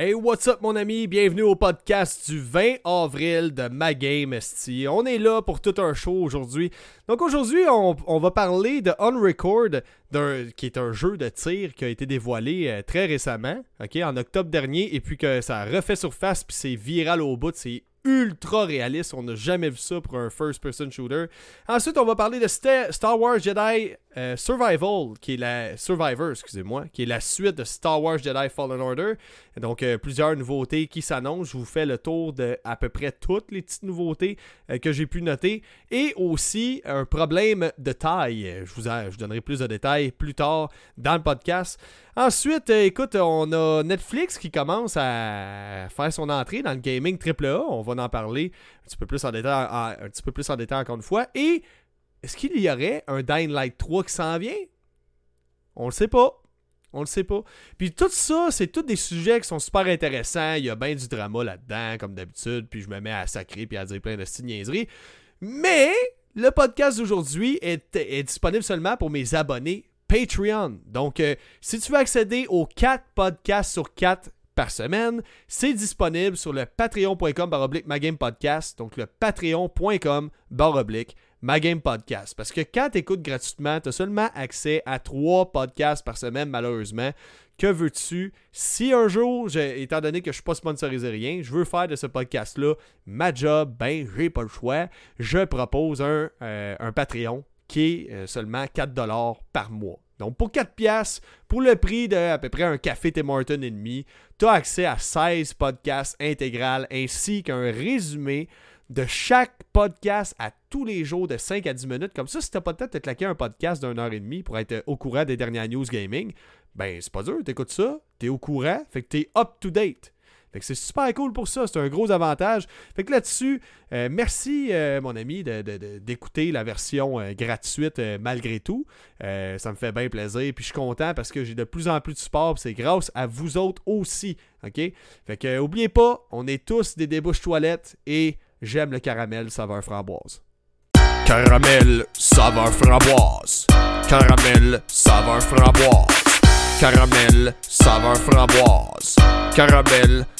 Hey, what's up mon ami? Bienvenue au podcast du 20 avril de Ma Game ST. On est là pour tout un show aujourd'hui. Donc aujourd'hui, on, va parler de Unrecord, qui est un jeu de tir qui a été dévoilé euh, très récemment, ok, en octobre dernier, et puis que ça a refait surface, puis c'est viral au bout, c'est ultra réaliste. On n'a jamais vu ça pour un first-person shooter. Ensuite, on va parler de Star Wars Jedi euh, Survival, qui est la Survivor, excusez-moi, qui est la suite de Star Wars Jedi Fallen Order. Donc euh, plusieurs nouveautés qui s'annoncent. Je vous fais le tour de à peu près toutes les petites nouveautés euh, que j'ai pu noter et aussi un problème de taille. Je vous, je donnerai plus de détails plus tard dans le podcast. Ensuite, écoute, on a Netflix qui commence à faire son entrée dans le gaming AAA. On va en parler un petit peu plus en détail, un petit peu plus en détail encore une fois. Et est-ce qu'il y aurait un Dying Light 3 qui s'en vient? On le sait pas. On le sait pas. Puis tout ça, c'est tous des sujets qui sont super intéressants. Il y a bien du drama là-dedans, comme d'habitude. Puis je me mets à sacrer puis à dire plein de niaiseries. Mais le podcast d'aujourd'hui est, disponible seulement pour mes abonnés Patreon. Donc, euh, si tu veux accéder aux 4 podcasts sur 4 par semaine, c'est disponible sur le patreon.com baroblique podcast. Donc, le patreon.com baroblique ma game podcast. Parce que quand tu écoutes gratuitement, tu as seulement accès à trois podcasts par semaine, malheureusement. Que veux-tu? Si un jour, étant donné que je ne suis pas sponsorisé rien, je veux faire de ce podcast-là ma job, ben, j'ai pas le choix. Je propose un, euh, un Patreon qui est euh, seulement 4$ par mois. Donc pour 4 pièces, pour le prix de à peu près un café Tim Martin et demi, tu as accès à 16 podcasts intégrales ainsi qu'un résumé de chaque podcast à tous les jours de 5 à 10 minutes. Comme ça, si t'as pas de tête de te claquer un podcast d'une heure et demie pour être au courant des dernières news gaming, ben c'est pas dur, t'écoutes ça, t'es au courant, fait que t'es up to date. Fait que c'est super cool pour ça, c'est un gros avantage. Fait que là-dessus, euh, merci euh, mon ami d'écouter la version euh, gratuite malgré tout. ça me fait bien plaisir. Puis je suis content parce que j'ai de plus en plus de support. C'est grâce à vous autres aussi. OK? Fait que oubliez pas, on est tous des débouches toilettes et J'aime le caramel saveur framboise. Caramel saveur framboise. Caramel saveur framboise. Caramel saveur framboise. Caramel